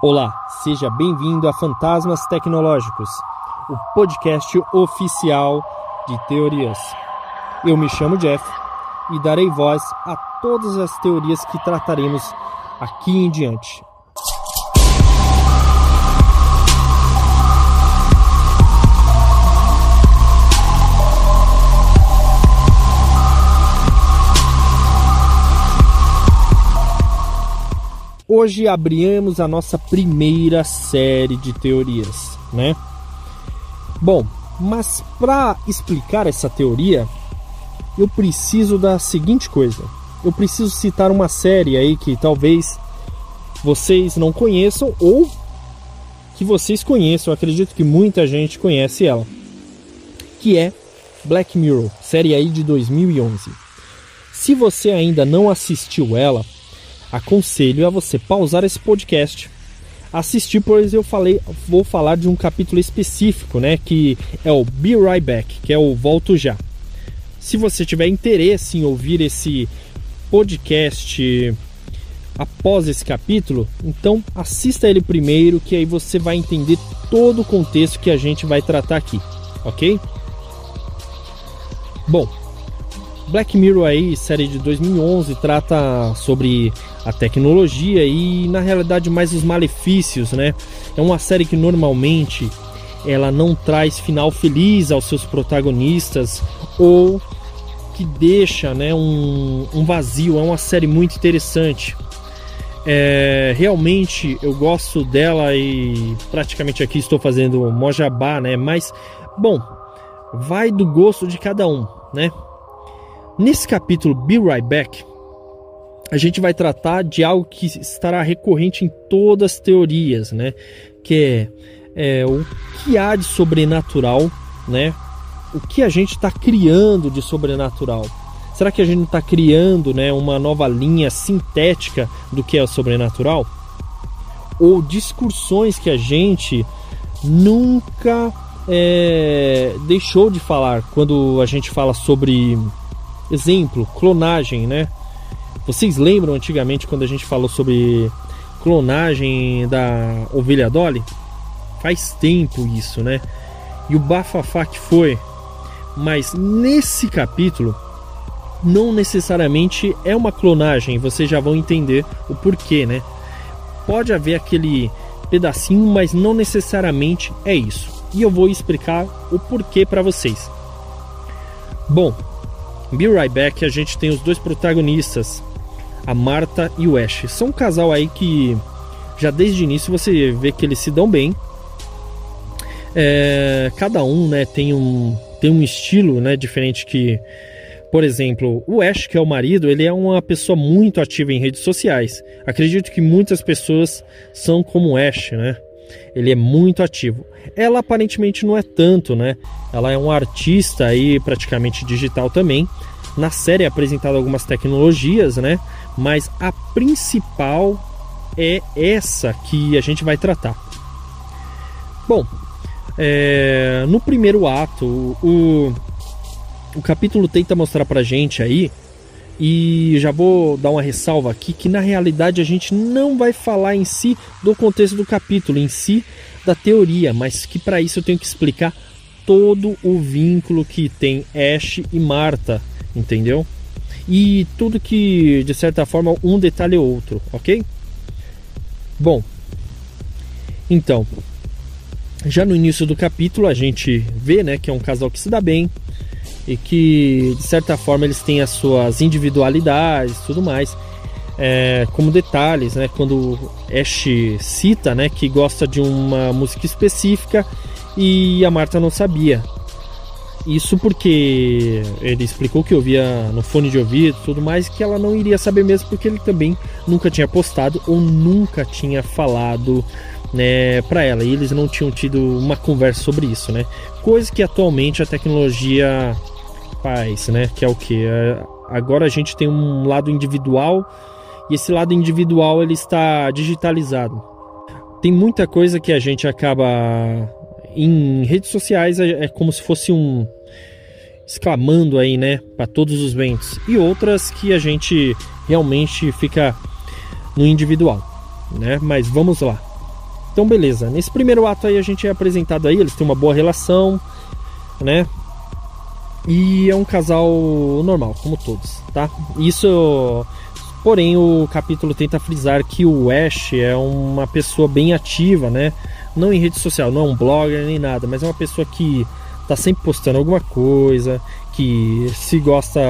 Olá, seja bem-vindo a Fantasmas Tecnológicos, o podcast oficial de teorias. Eu me chamo Jeff e darei voz a todas as teorias que trataremos aqui em diante. Hoje abrimos a nossa primeira série de teorias, né? Bom, mas para explicar essa teoria, eu preciso da seguinte coisa. Eu preciso citar uma série aí que talvez vocês não conheçam ou que vocês conheçam. Acredito que muita gente conhece ela, que é Black Mirror, série aí de 2011. Se você ainda não assistiu ela, aconselho a você pausar esse podcast, assistir, pois eu falei, vou falar de um capítulo específico, né, que é o Be Right Back, que é o Volto Já. Se você tiver interesse em ouvir esse podcast após esse capítulo, então assista ele primeiro, que aí você vai entender todo o contexto que a gente vai tratar aqui, ok? Bom, Black Mirror aí, série de 2011, trata sobre a tecnologia e na realidade mais os malefícios, né? É uma série que normalmente ela não traz final feliz aos seus protagonistas ou que deixa, né, um, um vazio. É uma série muito interessante. É, realmente eu gosto dela e praticamente aqui estou fazendo mojabá, né? Mas bom, vai do gosto de cada um, né? Nesse capítulo Be Right Back, a gente vai tratar de algo que estará recorrente em todas as teorias, né? Que é, é o que há de sobrenatural, né? O que a gente está criando de sobrenatural? Será que a gente está criando, né, uma nova linha sintética do que é o sobrenatural? Ou discussões que a gente nunca é, deixou de falar quando a gente fala sobre Exemplo, clonagem, né? Vocês lembram antigamente quando a gente falou sobre clonagem da ovelha Dolly? Faz tempo isso, né? E o bafafá que foi. Mas nesse capítulo, não necessariamente é uma clonagem, vocês já vão entender o porquê, né? Pode haver aquele pedacinho, mas não necessariamente é isso. E eu vou explicar o porquê para vocês. Bom, Be Right Back a gente tem os dois protagonistas, a Marta e o Ash. São um casal aí que já desde o início você vê que eles se dão bem. É, cada um né, tem, um, tem um estilo né, diferente que. Por exemplo, o Ash, que é o marido, ele é uma pessoa muito ativa em redes sociais. Acredito que muitas pessoas são como o Ash, né? Ele é muito ativo. Ela aparentemente não é tanto, né? Ela é um artista aí praticamente digital também. Na série é apresentado algumas tecnologias, né? Mas a principal é essa que a gente vai tratar. Bom, é, no primeiro ato, o, o capítulo tenta mostrar pra gente aí e já vou dar uma ressalva aqui que na realidade a gente não vai falar em si do contexto do capítulo, em si da teoria, mas que para isso eu tenho que explicar todo o vínculo que tem Ash e Marta, entendeu? E tudo que de certa forma um detalhe ou outro, ok? Bom, então já no início do capítulo a gente vê, né, que é um casal que se dá bem, e que de certa forma eles têm as suas individualidades tudo mais. É, como detalhes, né, quando Ash cita né, que gosta de uma música específica e a Marta não sabia. Isso porque ele explicou que ouvia no fone de ouvido tudo mais, que ela não iria saber mesmo, porque ele também nunca tinha postado ou nunca tinha falado né, para ela. E eles não tinham tido uma conversa sobre isso, né? Coisa que atualmente a tecnologia faz, né? Que é o que? É, agora a gente tem um lado individual e esse lado individual ele está digitalizado. Tem muita coisa que a gente acaba em redes sociais é, é como se fosse um exclamando aí, né, para todos os ventos. E outras que a gente realmente fica no individual, né? Mas vamos lá. Então, beleza. Nesse primeiro ato aí a gente é apresentado aí, eles têm uma boa relação, né? E é um casal normal, como todos, tá? Isso. Porém, o capítulo tenta frisar que o Ash é uma pessoa bem ativa, né? Não em rede social, não é um blogger nem nada, mas é uma pessoa que tá sempre postando alguma coisa, que se gosta,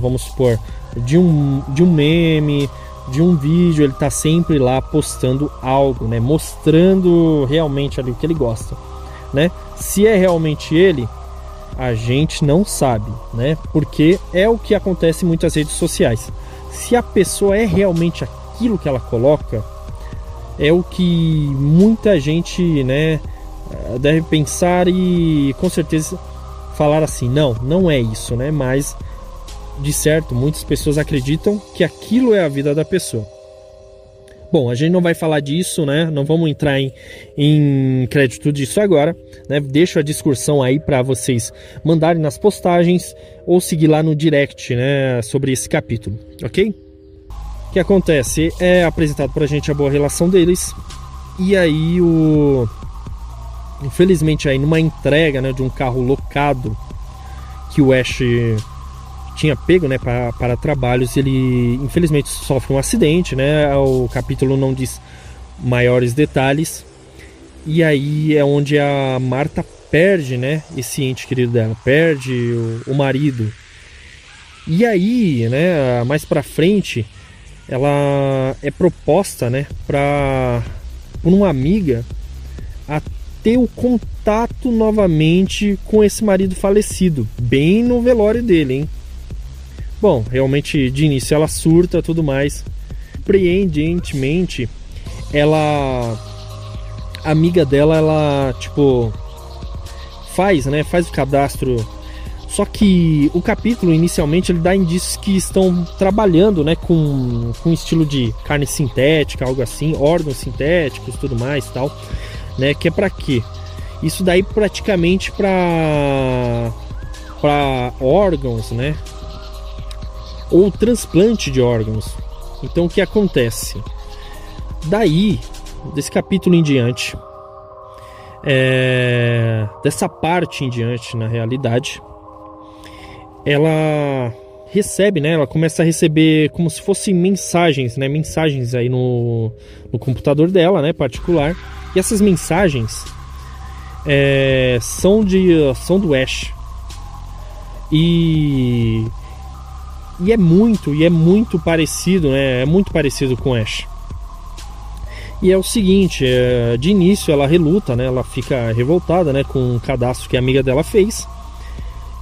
vamos supor, de um, de um meme, de um vídeo, ele tá sempre lá postando algo, né? Mostrando realmente ali o que ele gosta, né? Se é realmente ele, a gente não sabe, né? Porque é o que acontece em muitas redes sociais. Se a pessoa é realmente aquilo que ela coloca, é o que muita gente, né, deve pensar e com certeza falar assim, não, não é isso, né? Mas de certo, muitas pessoas acreditam que aquilo é a vida da pessoa. Bom, a gente não vai falar disso, né? Não vamos entrar em, em crédito disso agora, né? Deixo a discussão aí para vocês mandarem nas postagens ou seguir lá no direct, né? Sobre esse capítulo, ok? O que acontece? É apresentado pra gente a boa relação deles e aí o... Infelizmente aí numa entrega né, de um carro locado que o Ash tinha pego né, para, para trabalhos, ele infelizmente sofre um acidente, né? O capítulo não diz maiores detalhes. E aí é onde a Marta perde, né, esse ente querido dela, perde o, o marido. E aí, né, mais para frente, ela é proposta, né, para por uma amiga a ter o contato novamente com esse marido falecido, bem no velório dele, hein? Bom, realmente de início ela surta tudo mais. Preendentemente, ela. A amiga dela, ela, tipo. Faz, né? Faz o cadastro. Só que o capítulo inicialmente ele dá indícios que estão trabalhando, né, com, com estilo de carne sintética, algo assim, órgãos sintéticos, tudo mais, tal, né? Que é para quê? Isso daí praticamente para para órgãos, né? Ou transplante de órgãos. Então o que acontece? Daí, desse capítulo em diante, é, dessa parte em diante, na realidade, ela recebe, né? Ela começa a receber como se fossem mensagens, né? Mensagens aí no, no computador dela, né? Particular. E essas mensagens é, são de são do Ash. E e é muito, e é muito parecido, né? É muito parecido com Ash. E é o seguinte, é, de início ela reluta, né? Ela fica revoltada, né? Com o cadastro que a amiga dela fez.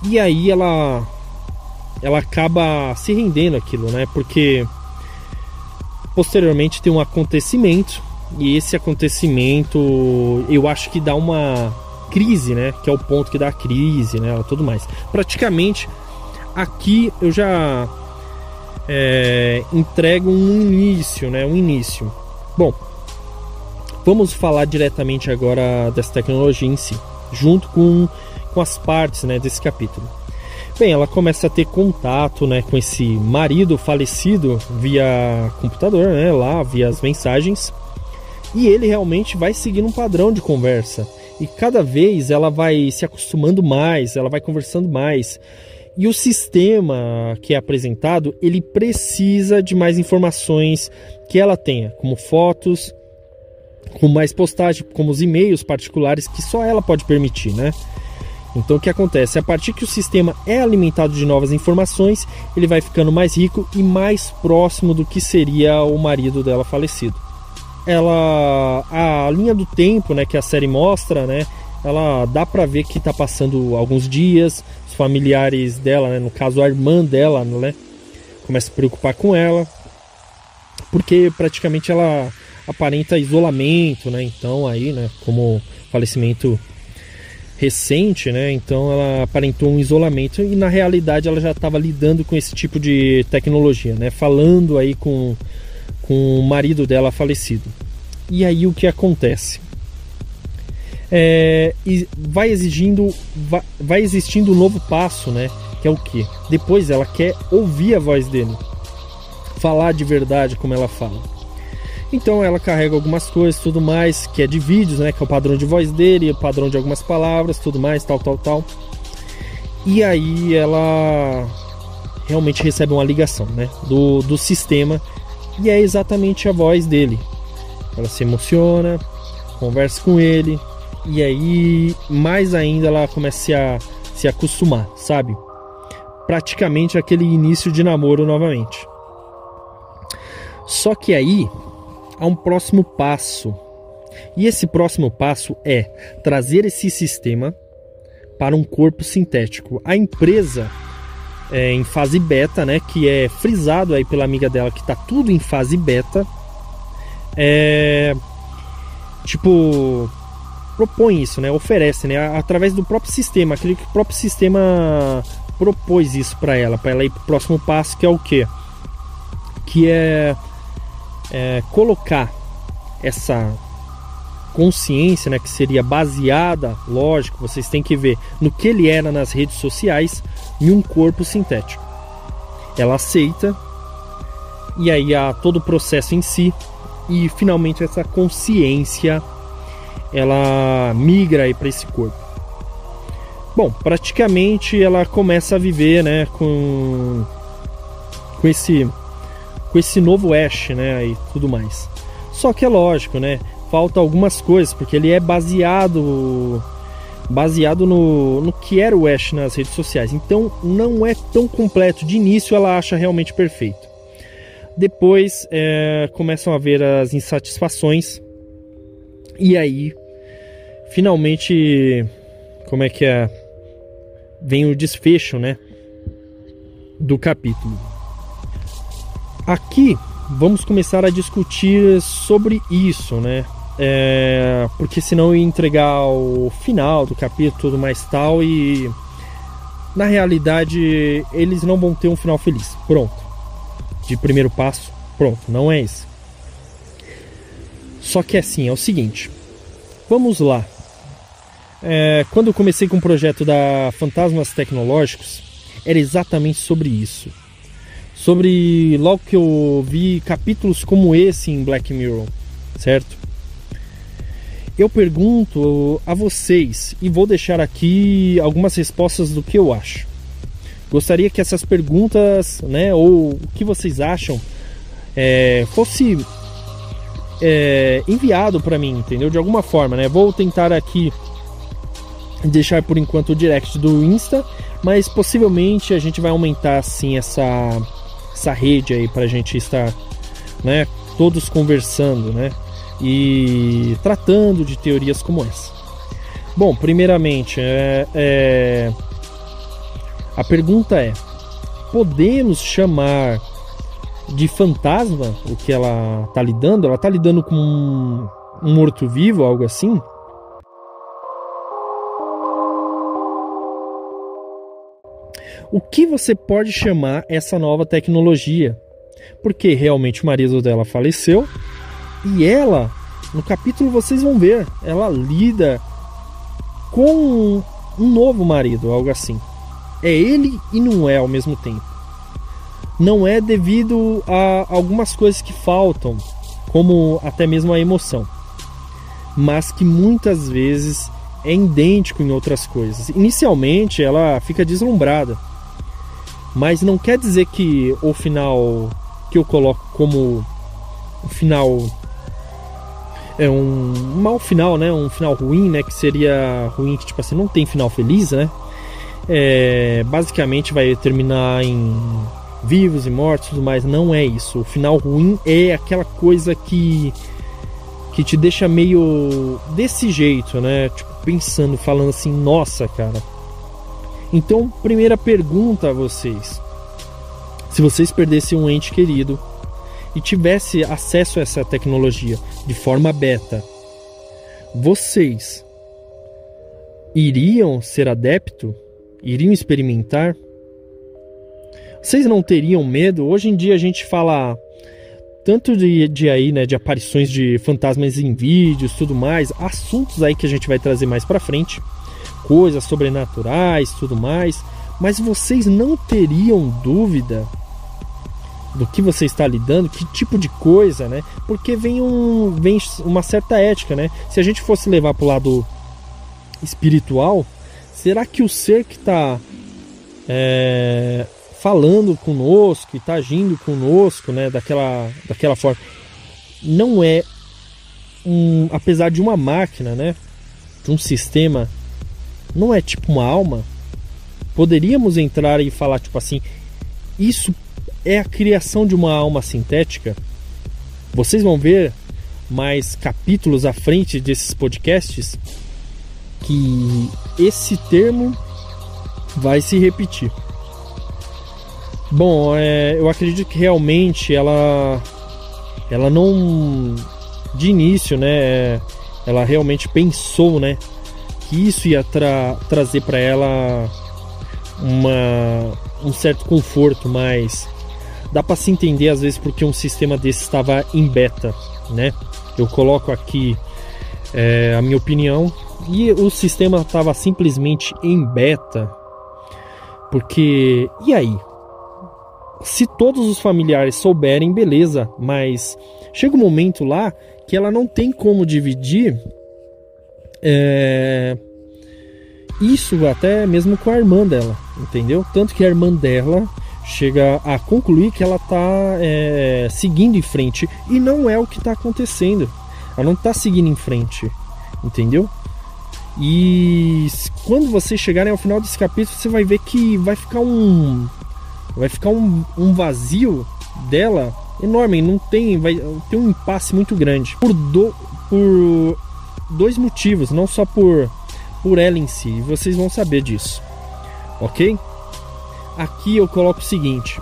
E aí ela ela acaba se rendendo aquilo, né? Porque posteriormente tem um acontecimento e esse acontecimento eu acho que dá uma crise, né? Que é o ponto que dá a crise, né? Tudo mais. Praticamente aqui eu já é, entrego um início, né? Um início. Bom, vamos falar diretamente agora dessa tecnologia em si, junto com, com as partes né, desse capítulo. Bem, ela começa a ter contato né, com esse marido falecido via computador, né, lá via as mensagens, e ele realmente vai seguindo um padrão de conversa. E cada vez ela vai se acostumando mais, ela vai conversando mais. E o sistema que é apresentado, ele precisa de mais informações que ela tenha, como fotos, com mais postagem, como os e-mails particulares que só ela pode permitir, né? Então o que acontece? A partir que o sistema é alimentado de novas informações, ele vai ficando mais rico e mais próximo do que seria o marido dela falecido. Ela a linha do tempo, né, que a série mostra, né, ela dá para ver que está passando alguns dias, familiares dela, né, no caso a irmã dela, né, começa a se preocupar com ela, porque praticamente ela aparenta isolamento, né? Então aí, né, como falecimento recente, né? Então ela aparentou um isolamento e na realidade ela já estava lidando com esse tipo de tecnologia, né? Falando aí com com o marido dela falecido. E aí o que acontece? É, e vai exigindo, vai, vai existindo um novo passo, né? Que é o que? Depois ela quer ouvir a voz dele, falar de verdade como ela fala. Então ela carrega algumas coisas, tudo mais, que é de vídeos, né? Que é o padrão de voz dele, o padrão de algumas palavras, tudo mais, tal, tal, tal. E aí ela realmente recebe uma ligação, né? Do, do sistema e é exatamente a voz dele. Ela se emociona, conversa com ele e aí mais ainda ela começa a se acostumar, sabe? Praticamente aquele início de namoro novamente. Só que aí há um próximo passo. E esse próximo passo é trazer esse sistema para um corpo sintético. A empresa é, em fase beta, né, que é frisado aí pela amiga dela que está tudo em fase beta, é, tipo propõe isso, né, oferece, né, através do próprio sistema, aquele que o próprio sistema propôs isso para ela, para ela ir para o próximo passo, que é o quê? Que é, é colocar essa consciência, né, que seria baseada, lógico, vocês têm que ver no que ele era nas redes sociais, em um corpo sintético. Ela aceita e aí há todo o processo em si e finalmente essa consciência ela migra para esse corpo. Bom, praticamente ela começa a viver, né, com com esse com esse novo Ash, né, e tudo mais. Só que é lógico, né? falta algumas coisas, porque ele é baseado baseado no, no que era o Ash nas redes sociais. Então não é tão completo. De início ela acha realmente perfeito. Depois é, começam a ver as insatisfações. E aí, finalmente, como é que é? Vem o desfecho, né? Do capítulo. Aqui vamos começar a discutir sobre isso, né? É, porque senão eu ia entregar o final do capítulo tudo mais tal e na realidade eles não vão ter um final feliz. Pronto. De primeiro passo, pronto, não é esse. Só que assim, é o seguinte. Vamos lá. É, quando eu comecei com o projeto da Fantasmas Tecnológicos, era exatamente sobre isso. Sobre logo que eu vi capítulos como esse em Black Mirror, certo? Eu pergunto a vocês e vou deixar aqui algumas respostas do que eu acho. Gostaria que essas perguntas, né, ou o que vocês acham, é, fosse é, enviado para mim, entendeu? De alguma forma, né? Vou tentar aqui deixar por enquanto o direct do Insta, mas possivelmente a gente vai aumentar assim essa essa rede aí para a gente estar, né, todos conversando, né? e tratando de teorias como essa. Bom, primeiramente, é, é, a pergunta é: podemos chamar de fantasma o que ela está lidando? Ela está lidando com um, morto-vivo, algo assim? O que você pode chamar essa nova tecnologia? Porque realmente o marido dela faleceu e ela, no capítulo vocês vão ver, ela lida com um novo marido, algo assim. É ele e não é ao mesmo tempo. Não é devido a algumas coisas que faltam, como até mesmo a emoção, mas que muitas vezes é idêntico em outras coisas. Inicialmente ela fica deslumbrada, mas não quer dizer que o final que eu coloco como final é um mau final, né? Um final ruim, né? Que seria ruim que tipo assim não tem final feliz, né? É, basicamente vai terminar em vivos e mortos, mais. Não é isso. O final ruim é aquela coisa que que te deixa meio desse jeito, né? Tipo pensando, falando assim, nossa, cara. Então, primeira pergunta a vocês: se vocês perdessem um ente querido e tivesse acesso a essa tecnologia de forma beta, vocês iriam ser adepto? Iriam experimentar? Vocês não teriam medo? Hoje em dia a gente fala tanto de, de aí, né, de aparições de fantasmas em vídeos, tudo mais, assuntos aí que a gente vai trazer mais para frente, coisas sobrenaturais, tudo mais, mas vocês não teriam dúvida do que você está lidando, que tipo de coisa, né? Porque vem, um, vem uma certa ética, né? Se a gente fosse levar para o lado espiritual, será que o ser que está é, falando conosco, está agindo conosco, né? Daquela, daquela forma, não é um, apesar de uma máquina, né? De um sistema, não é tipo uma alma. Poderíamos entrar e falar tipo assim, isso é a criação de uma alma sintética. Vocês vão ver mais capítulos à frente desses podcasts que esse termo vai se repetir. Bom, é, eu acredito que realmente ela, ela não, de início, né, ela realmente pensou, né, que isso ia tra trazer para ela uma, um certo conforto, mas dá para se entender às vezes porque um sistema desse estava em beta, né? Eu coloco aqui é, a minha opinião e o sistema estava simplesmente em beta, porque e aí? Se todos os familiares souberem, beleza, mas chega um momento lá que ela não tem como dividir é, isso até mesmo com a irmã dela, entendeu? Tanto que a irmã dela chega a concluir que ela está é, seguindo em frente e não é o que está acontecendo. Ela não está seguindo em frente, entendeu? E quando vocês chegarem ao final desse capítulo, você vai ver que vai ficar um vai ficar um, um vazio dela enorme, não tem vai ter um impasse muito grande por, do, por dois motivos, não só por por ela em si. Vocês vão saber disso, ok? Aqui eu coloco o seguinte: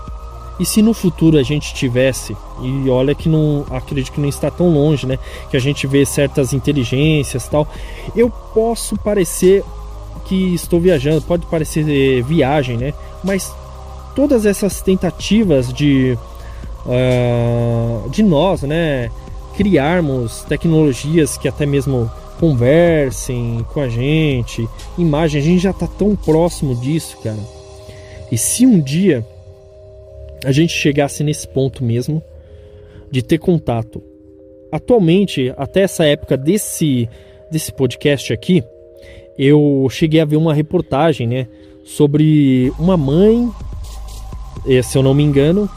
e se no futuro a gente tivesse, e olha que não acredito que não está tão longe, né? Que a gente vê certas inteligências tal, eu posso parecer que estou viajando, pode parecer viagem, né? Mas todas essas tentativas de uh, de nós, né? Criarmos tecnologias que até mesmo conversem com a gente, imagem, a gente já está tão próximo disso, cara. E se um dia a gente chegasse nesse ponto mesmo de ter contato, atualmente, até essa época desse, desse podcast aqui, eu cheguei a ver uma reportagem, né, sobre uma mãe, eh, se eu não me engano,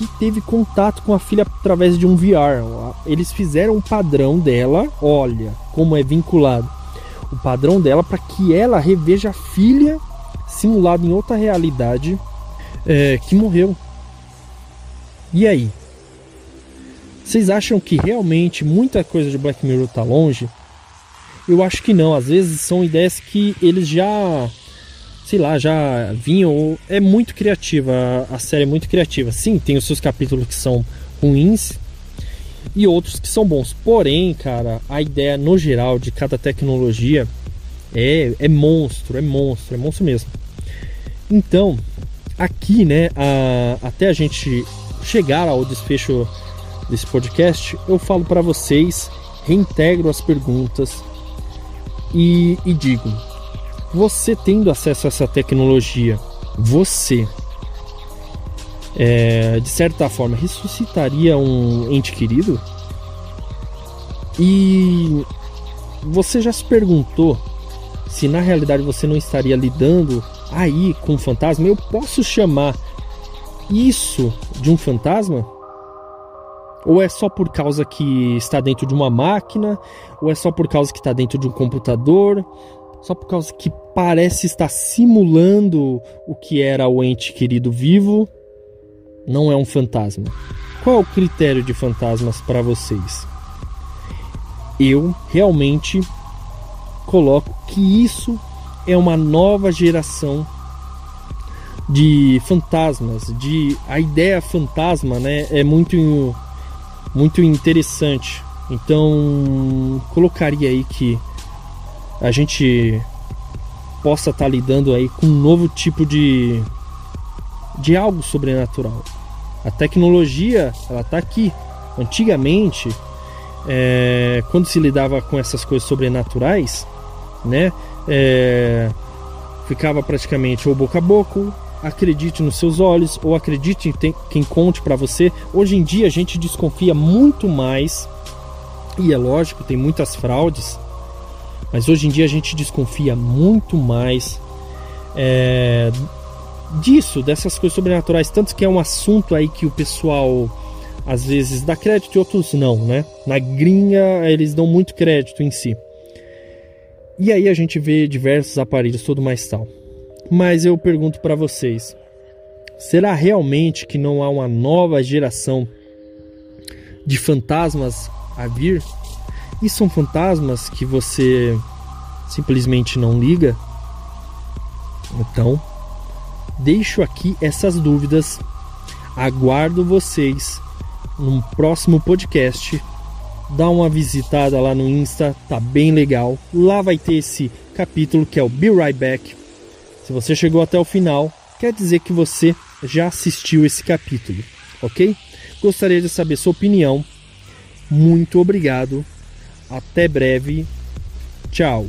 que teve contato com a filha através de um VR. Eles fizeram um padrão dela, olha como é vinculado. O padrão dela para que ela reveja a filha simulado em outra realidade é, que morreu. E aí? Vocês acham que realmente muita coisa de Black Mirror tá longe? Eu acho que não. Às vezes são ideias que eles já, sei lá, já vinham. É muito criativa. A série é muito criativa. Sim, tem os seus capítulos que são ruins e outros que são bons. Porém, cara, a ideia no geral de cada tecnologia é, é monstro, é monstro, é monstro mesmo. Então, aqui, né, a, até a gente chegar ao desfecho desse podcast, eu falo para vocês, reintegro as perguntas e, e digo: você tendo acesso a essa tecnologia, você é, de certa forma ressuscitaria um ente querido? E você já se perguntou se na realidade você não estaria lidando aí com um fantasma, eu posso chamar isso de um fantasma? Ou é só por causa que está dentro de uma máquina? Ou é só por causa que está dentro de um computador? Só por causa que parece estar simulando o que era o ente querido vivo? Não é um fantasma. Qual é o critério de fantasmas para vocês? Eu realmente coloco que isso é uma nova geração de fantasmas, de a ideia fantasma, né, é muito muito interessante. Então, colocaria aí que a gente possa estar tá lidando aí com um novo tipo de de algo sobrenatural. A tecnologia, ela está aqui. Antigamente, é, quando se lidava com essas coisas sobrenaturais, né? É, ficava praticamente ou boca a boca acredite nos seus olhos ou acredite em quem conte para você. Hoje em dia a gente desconfia muito mais, e é lógico, tem muitas fraudes, mas hoje em dia a gente desconfia muito mais é, disso, dessas coisas sobrenaturais, tanto que é um assunto aí que o pessoal às vezes dá crédito e outros não, né? Na gringa eles dão muito crédito em si. E aí a gente vê diversos aparelhos, tudo mais tal. Mas eu pergunto para vocês: será realmente que não há uma nova geração de fantasmas a vir? E são fantasmas que você simplesmente não liga? Então, deixo aqui essas dúvidas. Aguardo vocês no próximo podcast. Dá uma visitada lá no Insta, tá bem legal. Lá vai ter esse capítulo que é o Be Right Back. Se você chegou até o final, quer dizer que você já assistiu esse capítulo, ok? Gostaria de saber sua opinião. Muito obrigado. Até breve. Tchau.